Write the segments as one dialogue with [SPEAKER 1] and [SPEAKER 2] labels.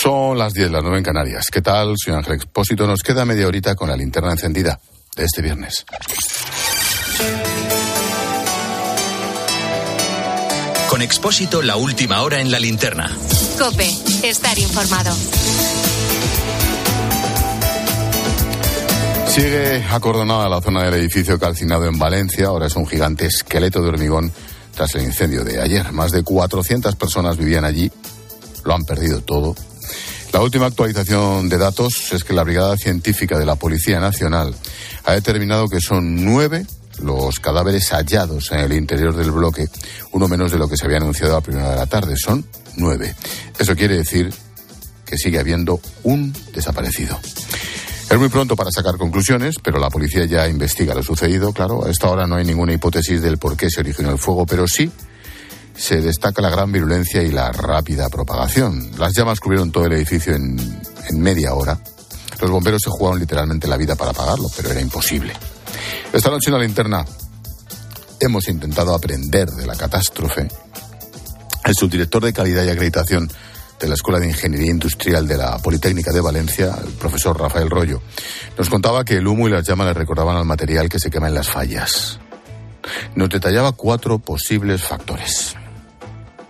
[SPEAKER 1] Son las 10, las 9 en Canarias. ¿Qué tal? Soy Ángel Expósito. Nos queda media horita con la linterna encendida de este viernes.
[SPEAKER 2] Con Expósito, la última hora en la linterna.
[SPEAKER 3] Cope, estar informado.
[SPEAKER 1] Sigue acordonada la zona del edificio calcinado en Valencia. Ahora es un gigante esqueleto de hormigón tras el incendio de ayer. Más de 400 personas vivían allí. Lo han perdido todo. La última actualización de datos es que la Brigada Científica de la Policía Nacional ha determinado que son nueve los cadáveres hallados en el interior del bloque, uno menos de lo que se había anunciado a primera de la tarde. Son nueve. Eso quiere decir que sigue habiendo un desaparecido. Es muy pronto para sacar conclusiones, pero la policía ya investiga lo sucedido. Claro, a esta hora no hay ninguna hipótesis del por qué se originó el fuego, pero sí se destaca la gran virulencia y la rápida propagación. Las llamas cubrieron todo el edificio en, media hora. Los bomberos se jugaron literalmente la vida para apagarlo, pero era imposible. Esta noche en la linterna hemos intentado aprender de la catástrofe. El subdirector de calidad y acreditación de la Escuela de Ingeniería Industrial de la Politécnica de Valencia, el profesor Rafael Rollo, nos contaba que el humo y las llamas le recordaban al material que se quema en las fallas. Nos detallaba cuatro posibles factores.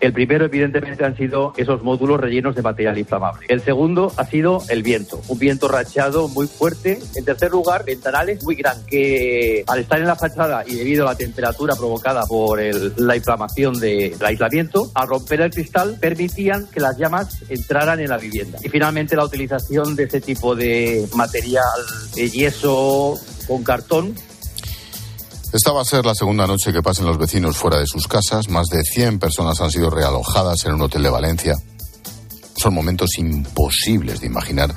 [SPEAKER 4] El primero, evidentemente, han sido esos módulos rellenos de material inflamable. El segundo ha sido el viento, un viento rachado muy fuerte. En tercer lugar, ventanales muy grandes, que al estar en la fachada y debido a la temperatura provocada por la inflamación del aislamiento, al romper el cristal permitían que las llamas entraran en la vivienda. Y finalmente, la utilización de este tipo de material de yeso con cartón
[SPEAKER 1] esta va a ser la segunda noche que pasen los vecinos fuera de sus casas. Más de 100 personas han sido realojadas en un hotel de Valencia. Son momentos imposibles de imaginar,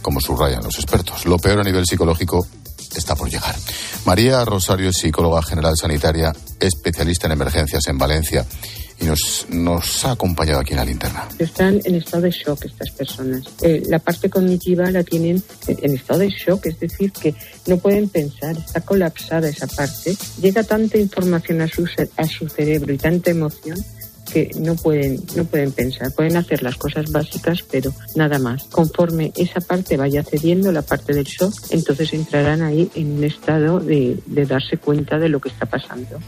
[SPEAKER 1] como subrayan los expertos. Lo peor a nivel psicológico está por llegar. María Rosario es psicóloga general sanitaria, especialista en emergencias en Valencia y nos, nos ha acompañado aquí en la linterna.
[SPEAKER 5] Están en estado de shock estas personas. Eh, la parte cognitiva la tienen en estado de shock, es decir, que no pueden pensar, está colapsada esa parte. Llega tanta información a su, a su cerebro y tanta emoción que no pueden, no pueden pensar, pueden hacer las cosas básicas, pero nada más. Conforme esa parte vaya cediendo, la parte del shock, entonces entrarán ahí en un estado de, de darse cuenta de lo que está pasando.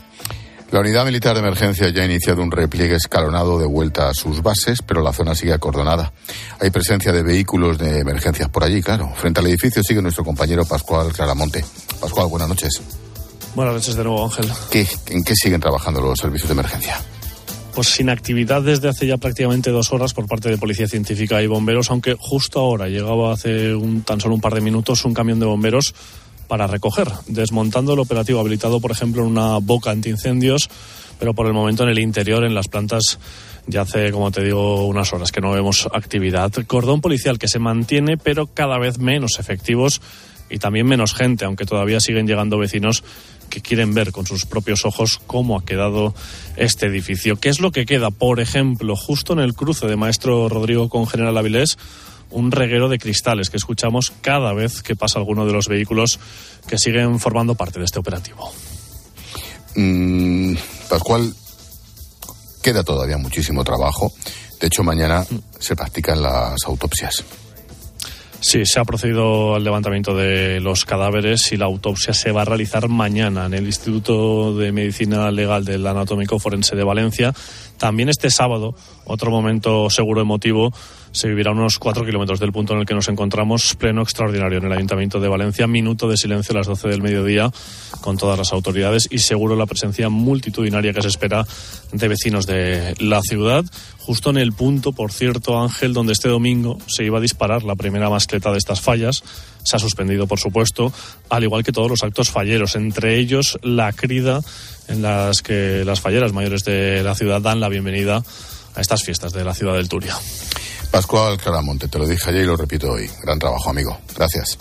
[SPEAKER 1] La unidad militar de emergencia ya ha iniciado un repliegue escalonado de vuelta a sus bases, pero la zona sigue acordonada. Hay presencia de vehículos de emergencias por allí, claro. Frente al edificio sigue nuestro compañero Pascual Claramonte. Pascual, buenas noches.
[SPEAKER 6] Buenas noches de nuevo, Ángel.
[SPEAKER 1] ¿En qué siguen trabajando los servicios de emergencia?
[SPEAKER 6] Pues sin actividad desde hace ya prácticamente dos horas por parte de Policía Científica y bomberos, aunque justo ahora llegaba hace un, tan solo un par de minutos un camión de bomberos para recoger, desmontando el operativo habilitado, por ejemplo, en una boca antiincendios, pero por el momento en el interior, en las plantas, ya hace, como te digo, unas horas que no vemos actividad. Cordón policial que se mantiene, pero cada vez menos efectivos y también menos gente, aunque todavía siguen llegando vecinos que quieren ver con sus propios ojos cómo ha quedado este edificio. ¿Qué es lo que queda? Por ejemplo, justo en el cruce de Maestro Rodrigo con General Avilés, un reguero de cristales que escuchamos cada vez que pasa alguno de los vehículos que siguen formando parte de este operativo.
[SPEAKER 1] Mm, Pascual, queda todavía muchísimo trabajo. De hecho, mañana se practican las autopsias.
[SPEAKER 6] Sí, se ha procedido al levantamiento de los cadáveres y la autopsia se va a realizar mañana en el Instituto de Medicina Legal del Anatómico Forense de Valencia. También este sábado, otro momento seguro emotivo, se vivirá a unos cuatro kilómetros del punto en el que nos encontramos, pleno extraordinario en el Ayuntamiento de Valencia, minuto de silencio a las 12 del mediodía con todas las autoridades y seguro la presencia multitudinaria que se espera de vecinos de la ciudad. Justo en el punto, por cierto, Ángel, donde este domingo se iba a disparar la primera mascleta de estas fallas. Se ha suspendido, por supuesto, al igual que todos los actos falleros, entre ellos la crida en las que las falleras mayores de la ciudad dan la bienvenida a estas fiestas de la ciudad del Turia.
[SPEAKER 1] Pascual Claramonte, te lo dije ayer y lo repito hoy. Gran trabajo, amigo. Gracias.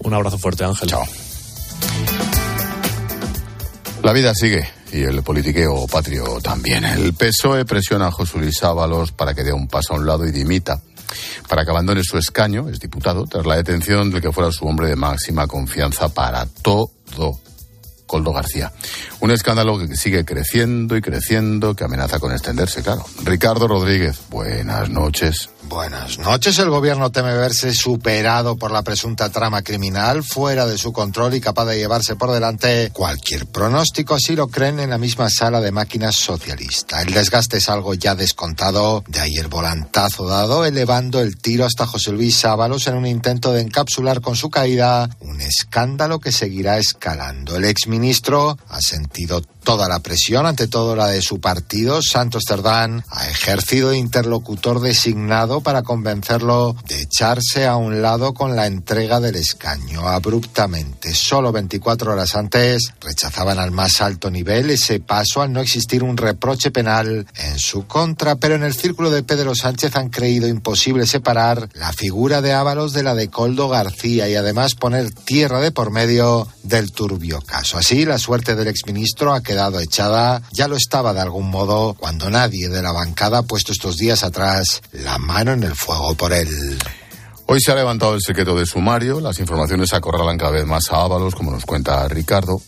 [SPEAKER 6] Un abrazo fuerte, Ángel.
[SPEAKER 1] Chao. La vida sigue y el politiqueo patrio también. El PSOE presiona a José Luis Ábalos para que dé un paso a un lado y dimita, para que abandone su escaño, es diputado, tras la detención del que fuera su hombre de máxima confianza para todo Coldo García. Un escándalo que sigue creciendo y creciendo, que amenaza con extenderse, claro. Ricardo Rodríguez, buenas noches.
[SPEAKER 7] Buenas noches. El gobierno teme verse superado por la presunta trama criminal, fuera de su control y capaz de llevarse por delante cualquier pronóstico. Así lo creen en la misma sala de máquinas socialista. El desgaste es algo ya descontado. De ayer volantazo dado, elevando el tiro hasta José Luis Ábalos en un intento de encapsular con su caída un escándalo que seguirá escalando. El exministro ha sentido toda la presión, ante todo la de su partido. Santos Cerdán ha ejercido interlocutor designado para convencerlo de echarse a un lado con la entrega del escaño abruptamente. Solo 24 horas antes rechazaban al más alto nivel ese paso al no existir un reproche penal en su contra, pero en el círculo de Pedro Sánchez han creído imposible separar la figura de Ábalos de la de Coldo García y además poner tierra de por medio del turbio caso. Así, la suerte del exministro ha quedado echada, ya lo estaba de algún modo cuando nadie de la bancada ha puesto estos días atrás la mano en el fuego por él.
[SPEAKER 1] Hoy se ha levantado el secreto de sumario, las informaciones acorralan cada vez más a Ábalos, como nos cuenta Ricardo.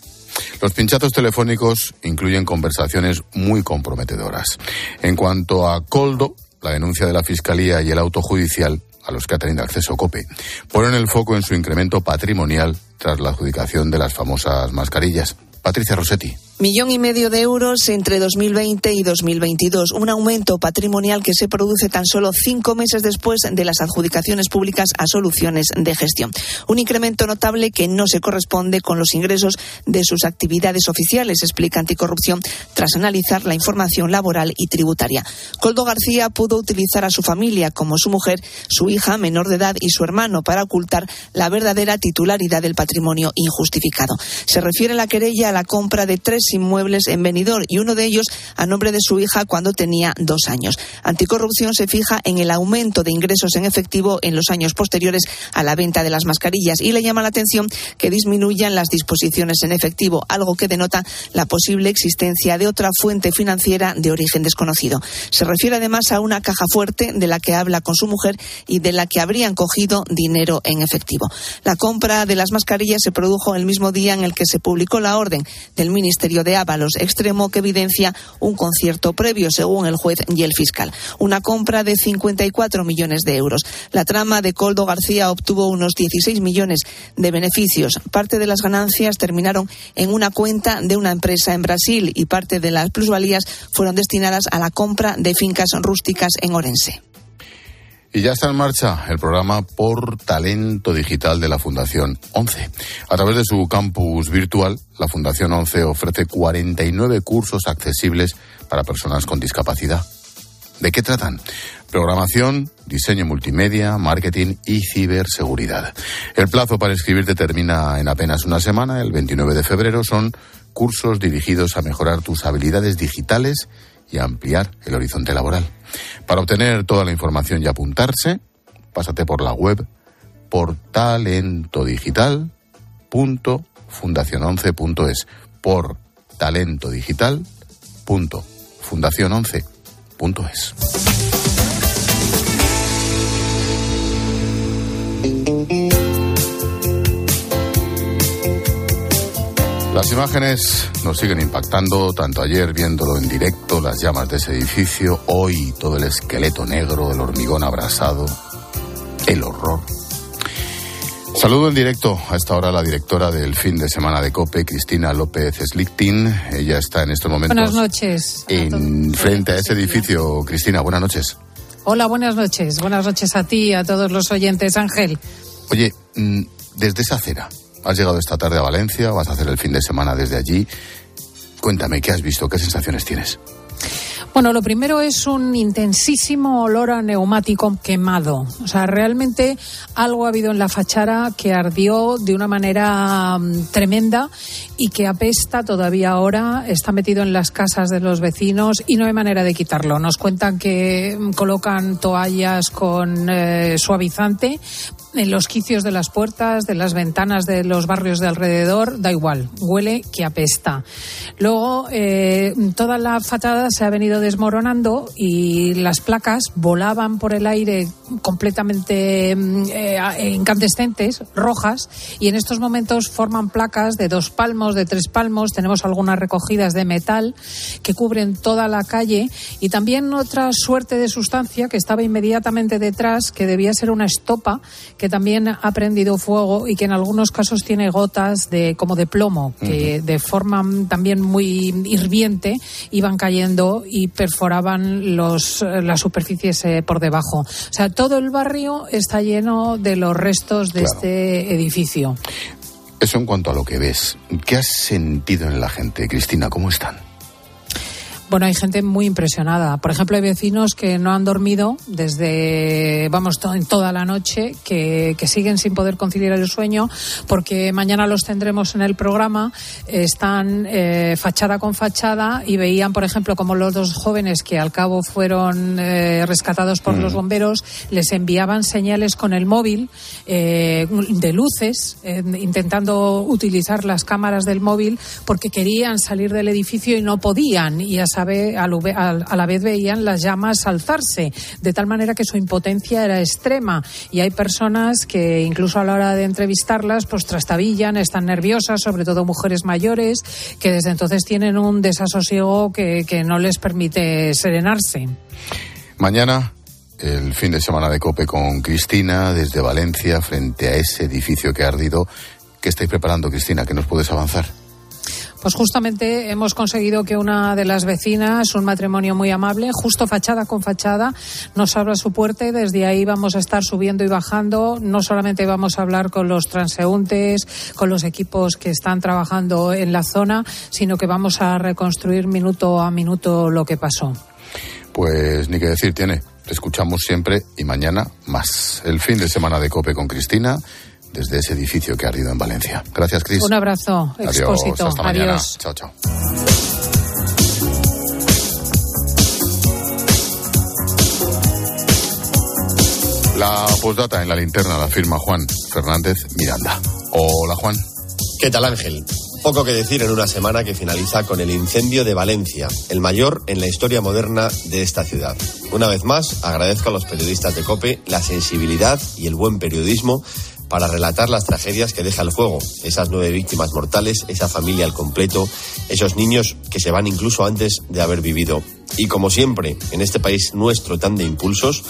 [SPEAKER 1] Los pinchazos telefónicos incluyen conversaciones muy comprometedoras. En cuanto a Coldo, la denuncia de la Fiscalía y el auto judicial a los que ha tenido acceso COPE ponen el foco en su incremento patrimonial tras la adjudicación de las famosas mascarillas. Patricia Rossetti.
[SPEAKER 8] Millón y medio de euros entre 2020 y 2022, un aumento patrimonial que se produce tan solo cinco meses después de las adjudicaciones públicas a soluciones de gestión. Un incremento notable que no se corresponde con los ingresos de sus actividades oficiales, explica Anticorrupción, tras analizar la información laboral y tributaria. Coldo García pudo utilizar a su familia, como su mujer, su hija menor de edad y su hermano, para ocultar la verdadera titularidad del patrimonio injustificado. Se refiere la querella a la compra de tres inmuebles en Benidorm y uno de ellos a nombre de su hija cuando tenía dos años. Anticorrupción se fija en el aumento de ingresos en efectivo en los años posteriores a la venta de las mascarillas y le llama la atención que disminuyan las disposiciones en efectivo, algo que denota la posible existencia de otra fuente financiera de origen desconocido. Se refiere además a una caja fuerte de la que habla con su mujer y de la que habrían cogido dinero en efectivo. La compra de las mascarillas se produjo el mismo día en el que se publicó la orden del Ministerio de Ábalos, extremo que evidencia un concierto previo, según el juez y el fiscal. Una compra de 54 millones de euros. La trama de Coldo García obtuvo unos 16 millones de beneficios. Parte de las ganancias terminaron en una cuenta de una empresa en Brasil y parte de las plusvalías fueron destinadas a la compra de fincas rústicas en Orense.
[SPEAKER 1] Y ya está en marcha el programa por talento digital de la Fundación 11. A través de su campus virtual, la Fundación 11 ofrece 49 cursos accesibles para personas con discapacidad. ¿De qué tratan? Programación, diseño multimedia, marketing y ciberseguridad. El plazo para inscribirte termina en apenas una semana, el 29 de febrero. Son cursos dirigidos a mejorar tus habilidades digitales y ampliar el horizonte laboral. Para obtener toda la información y apuntarse, pásate por la web por talentodigital.fundacion11.es por talentodigital.fundacion11.es. Las imágenes nos siguen impactando, tanto ayer viéndolo en directo, las llamas de ese edificio, hoy todo el esqueleto negro, el hormigón abrasado, el horror. Saludo en directo a esta hora la directora del fin de semana de COPE, Cristina López Slichting. Ella está en estos momentos.
[SPEAKER 9] Buenas noches.
[SPEAKER 1] En frente a ese edificio. Cristina, buenas noches.
[SPEAKER 9] Hola, buenas noches. Buenas noches a ti y a todos los oyentes, Ángel.
[SPEAKER 1] Oye, mm, desde esa acera, Has llegado esta tarde a Valencia, vas a hacer el fin de semana desde allí. Cuéntame, ¿qué has visto? ¿Qué sensaciones tienes?
[SPEAKER 9] Bueno, lo primero es un intensísimo olor a neumático quemado. O sea, realmente algo ha habido en la fachada que ardió de una manera mm, tremenda y que apesta todavía ahora, está metido en las casas de los vecinos y no hay manera de quitarlo. Nos cuentan que mm, colocan toallas con eh, suavizante en los quicios de las puertas, de las ventanas de los barrios de alrededor, da igual, huele que apesta. Luego, eh, toda la fachada se ha venido desmoronando y las placas volaban por el aire completamente mm, eh, incandescentes, rojas, y en estos momentos forman placas de dos palmos, de tres palmos. Tenemos algunas recogidas de metal que cubren toda la calle y también otra suerte de sustancia que estaba inmediatamente detrás, que debía ser una estopa, que también ha prendido fuego y que en algunos casos tiene gotas de como de plomo, que de forma también muy hirviente iban cayendo y perforaban los, las superficies eh, por debajo. O sea, todo el barrio está lleno de los restos de este edificio.
[SPEAKER 1] Eso en cuanto a lo que ves. ¿Qué has sentido en la gente, Cristina? ¿Cómo están?
[SPEAKER 9] Bueno, hay gente muy impresionada. Por ejemplo, hay vecinos que no han dormido desde, vamos, en toda la noche, que, que, siguen sin poder conciliar el sueño, porque mañana los tendremos en el programa. Están eh, fachada con fachada y veían, por ejemplo, como los dos jóvenes que al cabo fueron eh, rescatados por los bomberos les enviaban señales con el móvil eh, de luces, intentando utilizar las cámaras del móvil porque querían salir del edificio y no podían. Y sabe, a la vez veían las llamas alzarse, de tal manera que su impotencia era extrema. Y hay personas que incluso a la hora de entrevistarlas, pues trastabillan, están nerviosas, sobre todo mujeres mayores, que desde entonces tienen un desasosiego que, que no les permite serenarse.
[SPEAKER 1] Mañana el fin de semana de Cope con Cristina desde Valencia frente a ese edificio que ha ardido. ¿Qué estáis preparando, Cristina? ¿Qué nos puedes avanzar?
[SPEAKER 9] Pues justamente hemos conseguido que una de las vecinas, un matrimonio muy amable, justo fachada con fachada, nos abra su puerta desde ahí vamos a estar subiendo y bajando. No solamente vamos a hablar con los transeúntes, con los equipos que están trabajando en la zona, sino que vamos a reconstruir minuto a minuto lo que pasó.
[SPEAKER 1] Pues ni que decir tiene. Te escuchamos siempre y mañana más. El fin de semana de Cope con Cristina desde ese edificio que ha ardido en Valencia. Gracias, Cris.
[SPEAKER 9] Un abrazo, expósito.
[SPEAKER 1] Hasta mañana. Chao, chao. La postdata en la linterna la firma Juan Fernández Miranda. Hola, Juan.
[SPEAKER 10] ¿Qué tal, Ángel? Poco que decir en una semana que finaliza con el incendio de Valencia, el mayor en la historia moderna de esta ciudad. Una vez más, agradezco a los periodistas de COPE la sensibilidad y el buen periodismo para relatar las tragedias que deja el fuego, esas nueve víctimas mortales, esa familia al completo, esos niños que se van incluso antes de haber vivido. Y como siempre, en este país nuestro tan de impulsos,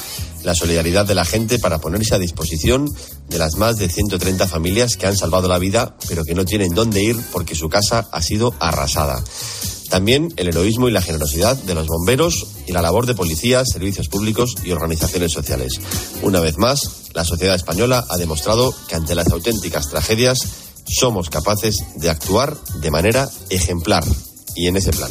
[SPEAKER 10] la solidaridad de la gente para ponerse a disposición de las más de 130 familias que han salvado la vida, pero que no tienen dónde ir porque su casa ha sido arrasada. También el heroísmo y la generosidad de los bomberos y la labor de policías, servicios públicos y organizaciones sociales. Una vez más, la sociedad española ha demostrado que ante las auténticas tragedias somos capaces de actuar de manera ejemplar y en ese plan.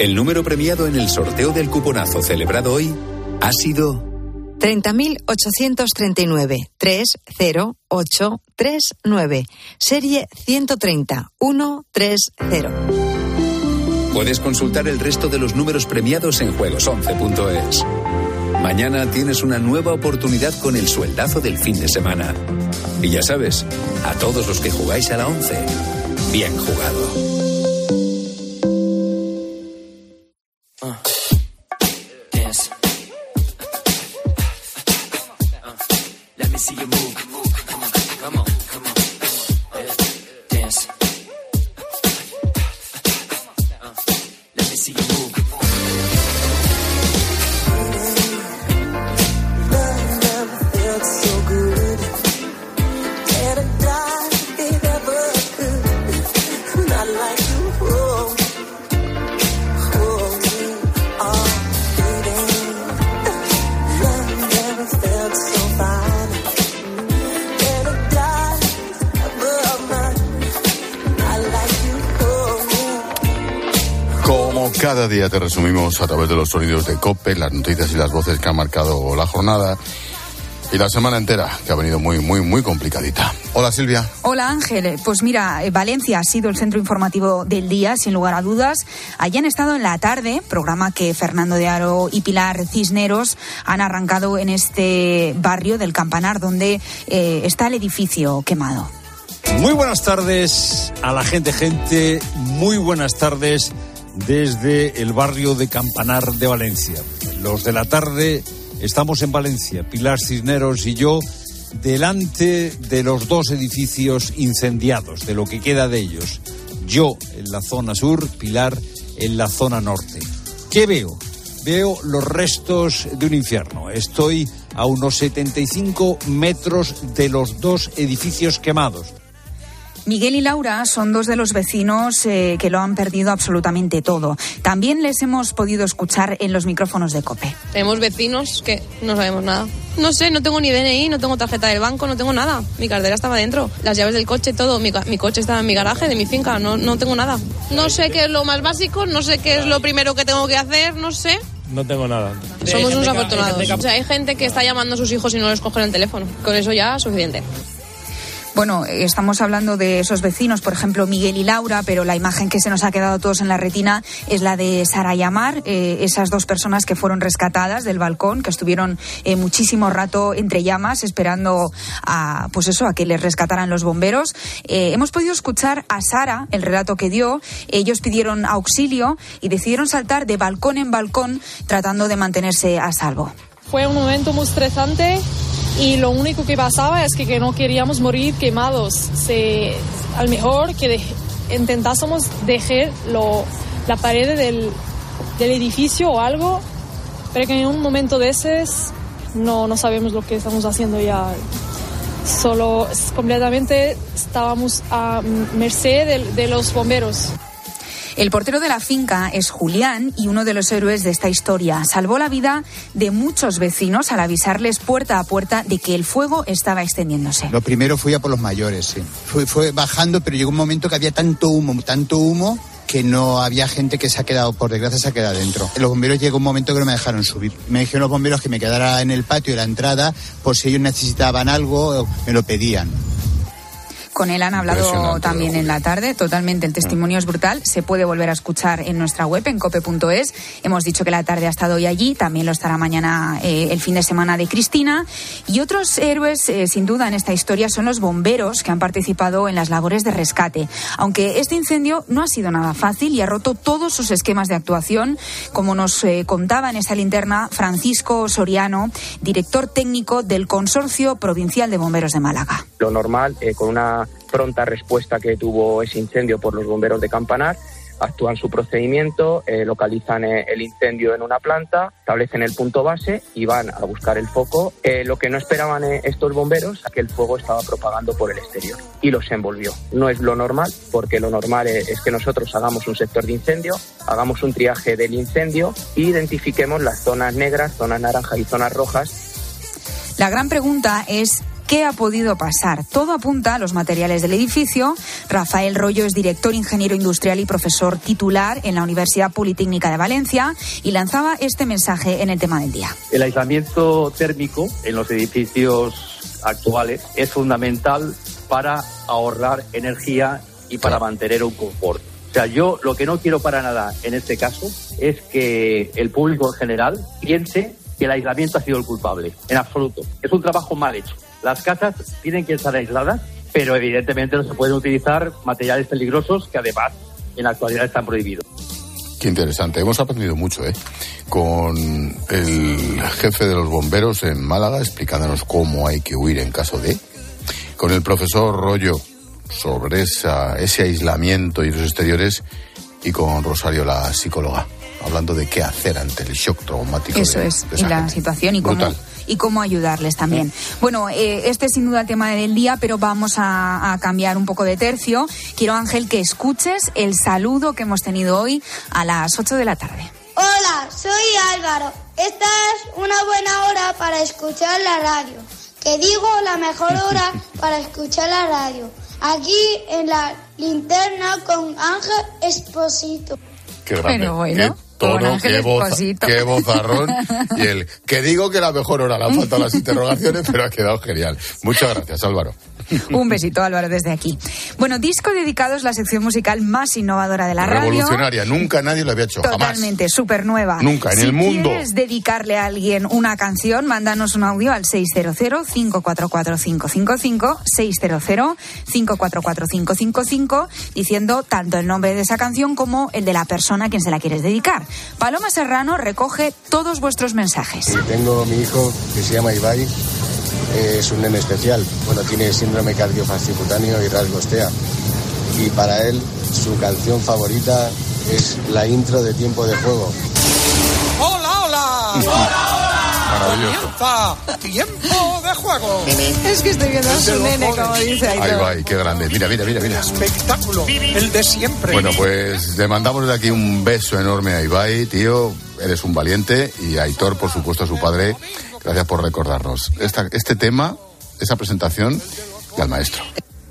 [SPEAKER 2] El número premiado en el sorteo del cuponazo celebrado hoy ha sido
[SPEAKER 11] 30.839 30839. Serie 130 130.
[SPEAKER 2] Puedes consultar el resto de los números premiados en juegos11.es.
[SPEAKER 12] Mañana tienes una nueva oportunidad con el sueldazo del fin de semana. Y ya sabes, a todos los que jugáis a la 11, bien jugado. Uh. Dance. Uh, let me see your move.
[SPEAKER 1] Cada día te resumimos a través de los sonidos de COPE, las noticias y las voces que han marcado la jornada y la semana entera, que ha venido muy, muy, muy complicadita. Hola Silvia.
[SPEAKER 13] Hola Ángel. Pues mira, eh, Valencia ha sido el centro informativo del día, sin lugar a dudas. Allí han estado en la tarde, programa que Fernando de Aro y Pilar Cisneros han arrancado en este barrio del Campanar, donde eh, está el edificio quemado.
[SPEAKER 14] Muy buenas tardes a la gente, gente. Muy buenas tardes desde el barrio de Campanar de Valencia. Los de la tarde estamos en Valencia, Pilar Cisneros y yo, delante de los dos edificios incendiados, de lo que queda de ellos. Yo en la zona sur, Pilar en la zona norte. ¿Qué veo? Veo los restos de un infierno. Estoy a unos 75 metros de los dos edificios quemados.
[SPEAKER 13] Miguel y Laura son dos de los vecinos eh, que lo han perdido absolutamente todo. También les hemos podido escuchar en los micrófonos de COPE.
[SPEAKER 15] Tenemos vecinos que no sabemos nada. No sé, no tengo ni DNI, no tengo tarjeta del banco, no tengo nada. Mi cartera estaba dentro, las llaves del coche, todo. Mi, mi coche estaba en mi garaje de mi finca, no, no tengo nada. No sé qué es lo más básico, no sé qué es lo primero que tengo que hacer, no sé.
[SPEAKER 6] No tengo nada.
[SPEAKER 15] Somos unos afortunados. O sea, hay gente que está llamando a sus hijos y no les cogen el teléfono. Con eso ya es suficiente.
[SPEAKER 13] Bueno, estamos hablando de esos vecinos, por ejemplo, Miguel y Laura, pero la imagen que se nos ha quedado todos en la retina es la de Sara y Amar, eh, esas dos personas que fueron rescatadas del balcón, que estuvieron eh, muchísimo rato entre llamas esperando a, pues eso, a que les rescataran los bomberos. Eh, hemos podido escuchar a Sara el relato que dio. Ellos pidieron auxilio y decidieron saltar de balcón en balcón tratando de mantenerse a salvo.
[SPEAKER 16] Fue un momento muy estresante y lo único que pasaba es que, no queríamos morir quemados. Se, al mejor que intentásemos dejar lo, la pared del, del, edificio o algo, pero que en un momento de ese no, no sabemos lo que estamos haciendo ya. Solo completamente estábamos a merced de, de los bomberos.
[SPEAKER 13] El portero de la finca es Julián y uno de los héroes de esta historia. Salvó la vida de muchos vecinos al avisarles puerta a puerta de que el fuego estaba extendiéndose.
[SPEAKER 17] Lo primero fui a por los mayores, sí. Fue, bajando, pero llegó un momento que había tanto humo, tanto humo que no había gente que se ha quedado, por desgracia, se ha quedado dentro. Los bomberos llegó un momento que no me dejaron subir. Me dijeron los bomberos que me quedara en el patio de la entrada por si ellos necesitaban algo, me lo pedían.
[SPEAKER 13] Con él han hablado también en la tarde. Totalmente, el testimonio es brutal. Se puede volver a escuchar en nuestra web, en cope.es. Hemos dicho que la tarde ha estado hoy allí. También lo estará mañana eh, el fin de semana de Cristina. Y otros héroes, eh, sin duda, en esta historia son los bomberos que han participado en las labores de rescate. Aunque este incendio no ha sido nada fácil y ha roto todos sus esquemas de actuación, como nos eh, contaba en esta linterna Francisco Soriano, director técnico del Consorcio Provincial de Bomberos de Málaga.
[SPEAKER 18] Lo normal, con una pronta respuesta que tuvo ese incendio por los bomberos de Campanar. Actúan su procedimiento, eh, localizan eh, el incendio en una planta, establecen el punto base y van a buscar el foco. Eh, lo que no esperaban estos bomberos es que el fuego estaba propagando por el exterior y los envolvió. No es lo normal, porque lo normal es que nosotros hagamos un sector de incendio, hagamos un triaje del incendio e identifiquemos las zonas negras, zonas naranjas y zonas rojas.
[SPEAKER 13] La gran pregunta es ¿Qué ha podido pasar? Todo apunta a los materiales del edificio. Rafael Rollo es director ingeniero industrial y profesor titular en la Universidad Politécnica de Valencia y lanzaba este mensaje en el tema del día.
[SPEAKER 4] El aislamiento térmico en los edificios actuales es fundamental para ahorrar energía y para mantener un confort. O sea, yo lo que no quiero para nada en este caso es que el público en general piense que el aislamiento ha sido el culpable, en absoluto. Es un trabajo mal hecho. Las casas tienen que estar aisladas, pero evidentemente no se pueden utilizar materiales peligrosos que además en la actualidad están prohibidos.
[SPEAKER 1] Qué interesante. Hemos aprendido mucho, ¿eh? Con el jefe de los bomberos en Málaga explicándonos cómo hay que huir en caso de. Con el profesor Rollo sobre esa, ese aislamiento y los exteriores. Y con Rosario, la psicóloga, hablando de qué hacer ante el shock traumático.
[SPEAKER 13] Eso
[SPEAKER 1] de-
[SPEAKER 13] es,
[SPEAKER 1] de
[SPEAKER 13] y la
[SPEAKER 1] gente.
[SPEAKER 13] situación y cómo,
[SPEAKER 1] Brutal.
[SPEAKER 13] Y cómo ayudarles también. Bueno, eh, este es sin duda el tema del día, pero vamos a, a cambiar un poco de tercio. Quiero, Ángel, que escuches el saludo que hemos tenido hoy a las 8 de la tarde.
[SPEAKER 19] Hola, soy Álvaro. Esta es una buena hora para escuchar la radio. Que digo la mejor hora para escuchar la radio. Aquí en la linterna con Ángel Esposito.
[SPEAKER 1] Qué grande.
[SPEAKER 19] Pero bueno,
[SPEAKER 1] qué tono, qué, voz, qué vozarrón. y el que digo que la mejor hora, le han faltado las interrogaciones, pero ha quedado genial. Muchas gracias, Álvaro.
[SPEAKER 13] Un besito, Álvaro, desde aquí. Bueno, disco dedicado es la sección musical más innovadora de la radio.
[SPEAKER 1] Revolucionaria, nunca nadie lo había hecho, jamás.
[SPEAKER 13] Totalmente, súper nueva.
[SPEAKER 1] Nunca, en
[SPEAKER 13] si
[SPEAKER 1] el mundo.
[SPEAKER 13] quieres dedicarle a alguien una canción, mándanos un audio al 600-544-555, 600-544-555, diciendo tanto el nombre de esa canción como el de la persona a quien se la quieres dedicar. Paloma Serrano recoge todos vuestros mensajes.
[SPEAKER 20] Y tengo mi hijo que se llama Ibai, es un nene especial. Bueno, tiene síndrome cardiofascicutáneo y rasgos TEA. Y para él, su canción favorita es la intro de Tiempo de Juego.
[SPEAKER 21] ¡Hola, hola! ¡Hola, hola! Comienza tiempo de juego.
[SPEAKER 13] Es que estoy viendo a su nene, como dice
[SPEAKER 1] Ahí va, y qué grande. Mira, mira, mira, mira.
[SPEAKER 21] Espectáculo, el de siempre.
[SPEAKER 1] Bueno, pues le mandamos de aquí un beso enorme a Ibai, tío. Eres un valiente. Y a Aitor, por supuesto, a su padre. Gracias por recordarnos. Esta, este tema, esa presentación, y al maestro.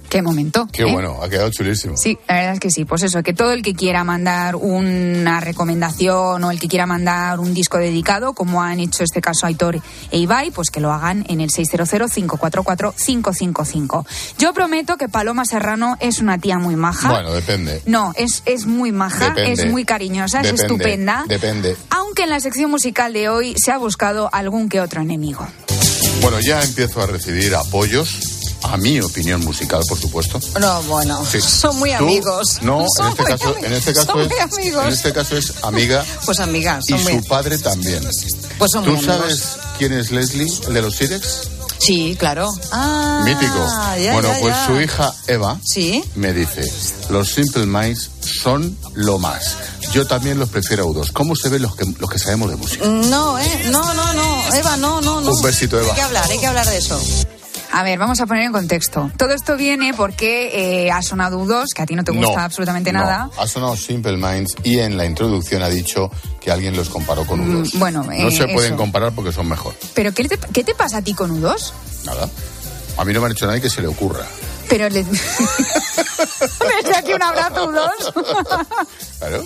[SPEAKER 13] Qué momento.
[SPEAKER 1] Qué
[SPEAKER 13] ¿eh?
[SPEAKER 1] bueno, ha quedado chulísimo.
[SPEAKER 13] Sí, la verdad es que sí. Pues eso, que todo el que quiera mandar una recomendación o el que quiera mandar un disco dedicado, como han hecho este caso Aitor e Ibai, pues que lo hagan en el 600-544-555. Yo prometo que Paloma Serrano es una tía muy maja.
[SPEAKER 1] Bueno, depende.
[SPEAKER 13] No, es, es muy maja,
[SPEAKER 1] Depende.
[SPEAKER 13] es muy cariñosa, es estupenda.
[SPEAKER 1] Depende.
[SPEAKER 13] Aunque en la sección musical de hoy se ha buscado algún que otro enemigo.
[SPEAKER 1] Bueno, ya empiezo a recibir apoyos. A mi opinión musical, por supuesto.
[SPEAKER 22] No, bueno,
[SPEAKER 1] Sí.
[SPEAKER 22] son muy amigos.
[SPEAKER 1] No, en este
[SPEAKER 22] muy
[SPEAKER 1] caso, en este caso
[SPEAKER 22] son
[SPEAKER 1] es,
[SPEAKER 22] muy amigos.
[SPEAKER 1] en este caso es amiga
[SPEAKER 22] Pues amigas,
[SPEAKER 1] y
[SPEAKER 22] muy
[SPEAKER 1] su padre también.
[SPEAKER 22] Pues son
[SPEAKER 1] ¿Tú
[SPEAKER 22] muy amigos.
[SPEAKER 1] sabes quién es Leslie, el de los Sirex?
[SPEAKER 22] Sí, claro. Ah,
[SPEAKER 1] Mítico.
[SPEAKER 22] ya,
[SPEAKER 1] bueno,
[SPEAKER 22] ya,
[SPEAKER 1] pues
[SPEAKER 22] ya.
[SPEAKER 1] su hija Eva
[SPEAKER 22] Sí.
[SPEAKER 1] me dice, los Simple Minds son lo más. Yo también los prefiero a U2. ¿Cómo se ven los que, los que sabemos de música?
[SPEAKER 22] No, ¿eh? No, no, no. Eva, no, no, no.
[SPEAKER 1] Un besito, Eva.
[SPEAKER 22] Hay que hablar, hay que hablar de eso.
[SPEAKER 13] A ver, vamos a poner en contexto. Todo esto viene porque eh, ha sonado U2, que a ti no te gusta
[SPEAKER 1] No,
[SPEAKER 13] absolutamente
[SPEAKER 1] no.
[SPEAKER 13] nada.
[SPEAKER 1] Ha sonado Simple Minds y en la introducción ha dicho que alguien los comparó con U2.
[SPEAKER 13] Mm, bueno,
[SPEAKER 1] no
[SPEAKER 13] eh,
[SPEAKER 1] se pueden
[SPEAKER 13] eso.
[SPEAKER 1] comparar porque son mejor.
[SPEAKER 13] ¿Pero qué te, qué te pasa a ti con U2?
[SPEAKER 1] Nada. A mí no me han hecho nadie que se le ocurra.
[SPEAKER 13] Pero le... Desde aquí un abrazo, U2.
[SPEAKER 1] Claro.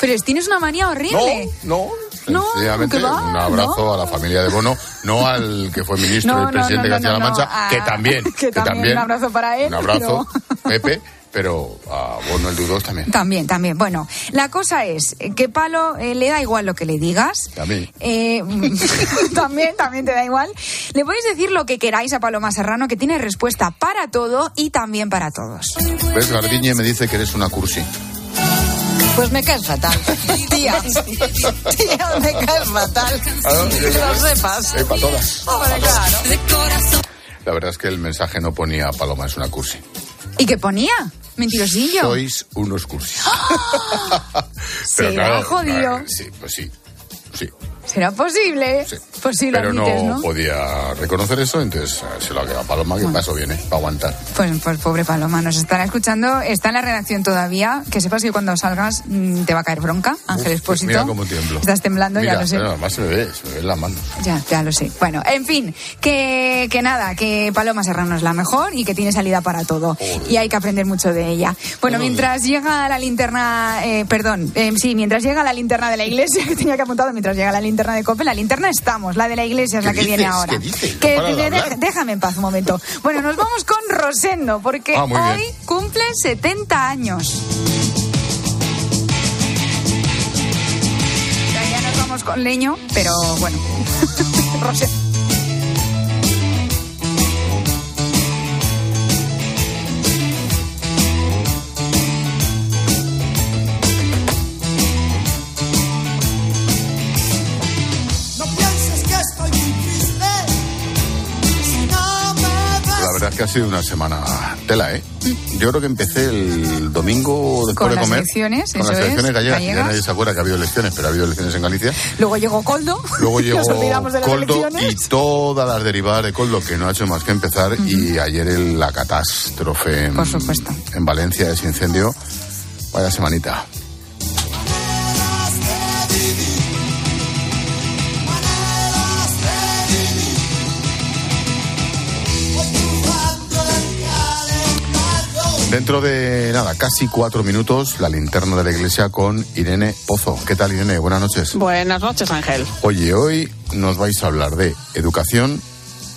[SPEAKER 13] Pero tienes una manía horrible.
[SPEAKER 1] No,
[SPEAKER 13] No,
[SPEAKER 1] Sencillamente, un abrazo a la familia de Bono, no al que fue ministro
[SPEAKER 13] No,
[SPEAKER 1] y
[SPEAKER 13] no,
[SPEAKER 1] presidente
[SPEAKER 13] no,
[SPEAKER 1] de Castilla-La
[SPEAKER 13] no, no,
[SPEAKER 1] Mancha, que también,
[SPEAKER 13] que también, un abrazo para él,
[SPEAKER 1] Un abrazo,
[SPEAKER 13] pero-
[SPEAKER 1] Pepe, pero a Bono el Dudos también.
[SPEAKER 13] También, también. Bueno, la cosa es que Palo eh, le da igual lo que le digas.
[SPEAKER 1] A mí.
[SPEAKER 13] Eh, también, también te da igual. Le podéis decir lo que queráis a Paloma Serrano, que tiene respuesta para todo y también para todos.
[SPEAKER 1] ¿Ves? Garbiñe me dice que eres una cursi.
[SPEAKER 22] Pues me caes fatal. Tía, tía, me caes fatal.
[SPEAKER 1] Claro,
[SPEAKER 22] Que lo sepas.
[SPEAKER 1] Eh, para todas.
[SPEAKER 22] Hombre, claro.
[SPEAKER 1] La verdad es que el mensaje no ponía Paloma es una cursi.
[SPEAKER 13] ¿Y qué ponía? Mentirosillo.
[SPEAKER 1] Sois unos cursis.
[SPEAKER 13] Será jodido.
[SPEAKER 1] no, sí, pues sí. Sí.
[SPEAKER 13] ¿Será posible? Pues sí, lo
[SPEAKER 1] Pero
[SPEAKER 13] admites,
[SPEAKER 1] no,
[SPEAKER 13] ¿no?
[SPEAKER 1] podía reconocer eso, entonces eh, se lo ha quedado Paloma, que paso viene, para aguantar.
[SPEAKER 13] Pues, pues pobre Paloma, nos estará escuchando. Está en la redacción todavía. Que sepas que cuando salgas mm, te va a caer bronca. Ángel
[SPEAKER 1] Uf,
[SPEAKER 13] Expósito.
[SPEAKER 1] Mira cómo tiemblo.
[SPEAKER 13] Estás temblando,
[SPEAKER 1] Mira,
[SPEAKER 13] ya lo sé.
[SPEAKER 1] pero además se me ve, se me ven las manos.
[SPEAKER 13] Ya, ya lo sé. Bueno, en fin, que, que nada, que Paloma Serrano es la mejor y que tiene salida para todo. Y hay que aprender mucho de ella. Bueno, mientras llega la linterna, eh, perdón, eh, sí, mientras llega la linterna de la iglesia, que tenía que apuntado, mientras llega la linterna de COPE, la linterna estamos, la de la iglesia es la
[SPEAKER 1] ¿Qué
[SPEAKER 13] que viene ahora. Déjame en paz un momento. Bueno, nos vamos con Rosendo, porque
[SPEAKER 1] Ah, bien.
[SPEAKER 13] hoy cumple 70 años. Ya nos vamos con leño, pero bueno. Rosé.
[SPEAKER 23] Que
[SPEAKER 1] ha sido una semana tela, ¿eh? Yo creo que empecé el domingo después
[SPEAKER 13] Con
[SPEAKER 1] de
[SPEAKER 13] las
[SPEAKER 1] comer.
[SPEAKER 13] elecciones,
[SPEAKER 1] con
[SPEAKER 13] eso
[SPEAKER 1] las elecciones
[SPEAKER 13] es,
[SPEAKER 1] gallegas. Ya nadie se acuerda que ha habido elecciones, pero ha habido elecciones en Galicia.
[SPEAKER 13] Luego llegó Coldo.
[SPEAKER 1] Luego llegó Coldo y todas las derivadas de Coldo, que no ha hecho más que empezar. Y ayer el- la catástrofe en,
[SPEAKER 13] Por supuesto.
[SPEAKER 1] en Valencia, ese incendio. Vaya semanita. Dentro de nada, casi cuatro minutos, la linterna de la iglesia con Irene Pozo. ¿Qué tal, Irene? Buenas noches.
[SPEAKER 24] Buenas noches, Ángel.
[SPEAKER 1] Oye, hoy nos vais a hablar de educación,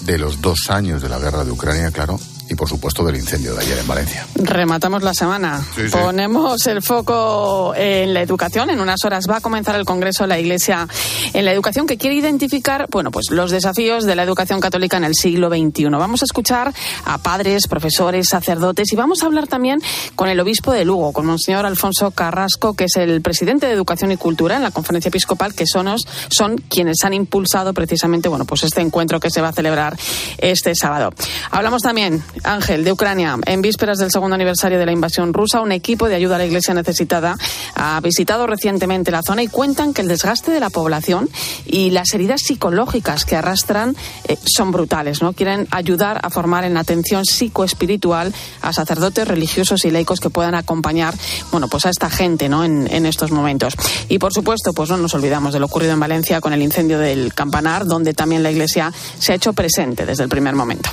[SPEAKER 1] de los dos años de la guerra de Ucrania, claro, y por supuesto del incendio de ayer en Valencia.
[SPEAKER 24] Rematamos la semana.
[SPEAKER 1] Sí, sí.
[SPEAKER 24] Ponemos el foco en la educación. En unas horas va a comenzar el Congreso de la Iglesia en la educación que quiere identificar, bueno, pues los desafíos de la educación católica en el siglo XXI. Vamos a escuchar a padres, profesores, sacerdotes y vamos a hablar también con el obispo de Lugo, con Monseñor Alfonso Carrasco, que es el presidente de Educación y Cultura en la Conferencia Episcopal, que son, son quienes han impulsado precisamente, bueno, pues este encuentro que se va a celebrar este sábado. Hablamos también, Ángel, de Ucrania. En vísperas del segundo aniversario de la invasión rusa, un equipo de ayuda a la Iglesia necesitada ha visitado recientemente la zona y cuentan que el desgaste de la población y las heridas psicológicas que arrastran eh, son brutales. ¿no? Quieren ayudar a formar en atención psicoespiritual a sacerdotes religiosos y laicos que puedan acompañar bueno, pues a esta gente ¿no? en, en estos momentos. Y por supuesto, pues no nos olvidamos de lo ocurrido en Valencia con el incendio del campanar, donde también la Iglesia se ha hecho presente desde el primer momento.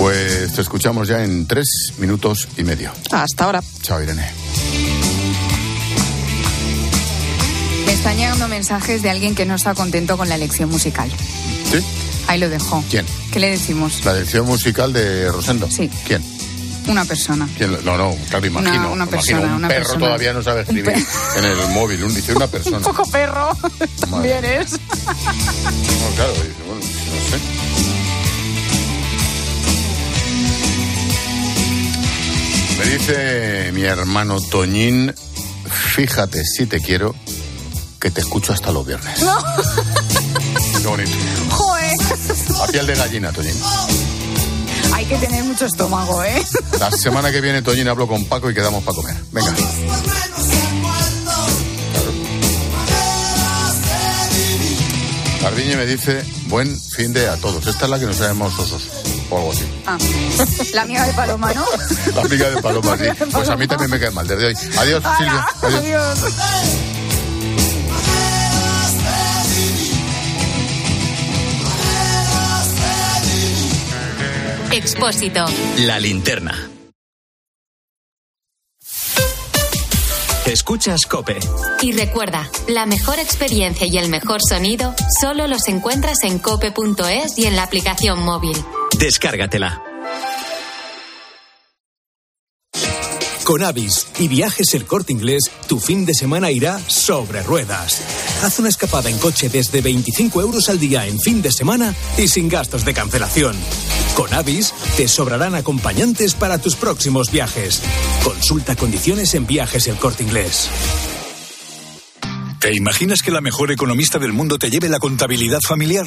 [SPEAKER 1] Pues te escuchamos ya en tres minutos y medio.
[SPEAKER 24] Hasta ahora.
[SPEAKER 1] Chao, Irene.
[SPEAKER 13] Me están llegando mensajes de alguien que no está contento con la elección musical.
[SPEAKER 1] ¿Sí?
[SPEAKER 13] Ahí lo dejo.
[SPEAKER 1] ¿Quién?
[SPEAKER 13] ¿Qué le decimos?
[SPEAKER 1] La elección musical de Rosendo.
[SPEAKER 13] Sí.
[SPEAKER 1] ¿Quién?
[SPEAKER 13] Una persona.
[SPEAKER 1] ¿Quién? No, no, claro, imagino.
[SPEAKER 13] Una- una
[SPEAKER 1] imagino.
[SPEAKER 13] persona,
[SPEAKER 1] un
[SPEAKER 13] una
[SPEAKER 1] perro
[SPEAKER 13] persona.
[SPEAKER 1] todavía no sabe escribir en el móvil. Un, dice una persona.
[SPEAKER 13] Un poco perro. También es.
[SPEAKER 1] No, claro, dice, bueno, no sé. Me dice mi hermano Toñín, fíjate si te quiero, que te escucho hasta los viernes.
[SPEAKER 13] No.
[SPEAKER 1] Qué bonito.
[SPEAKER 13] Joder.
[SPEAKER 1] A piel de gallina, Toñín.
[SPEAKER 13] Hay que tener mucho estómago, ¿eh?
[SPEAKER 1] La semana que viene, Toñín, hablo con Paco y quedamos para comer. Venga. Garbiñe me dice, buen fin de a todos. Esta es la que nos sabemos osos, o algo así.
[SPEAKER 13] Ah. La amiga de Paloma, ¿no?
[SPEAKER 1] La amiga de Paloma, sí. Pues a mí también me cae mal desde hoy. Adiós, Silvia. Adiós.
[SPEAKER 13] Adiós.
[SPEAKER 3] Expósito.
[SPEAKER 2] La linterna. Escuchas Cope.
[SPEAKER 3] Y recuerda, la mejor experiencia y el mejor sonido solo los encuentras en cope.es y en la aplicación móvil.
[SPEAKER 2] Descárgatela.
[SPEAKER 25] Con Avis y Viajes El Corte Inglés, tu fin de semana irá sobre ruedas. Haz una escapada en coche desde 25 euros al día en fin de semana y sin gastos de cancelación. Con Avis te sobrarán acompañantes para tus próximos viajes. Consulta condiciones en Viajes El Corte Inglés.
[SPEAKER 26] ¿Te imaginas que la mejor economista del mundo te lleve la contabilidad familiar?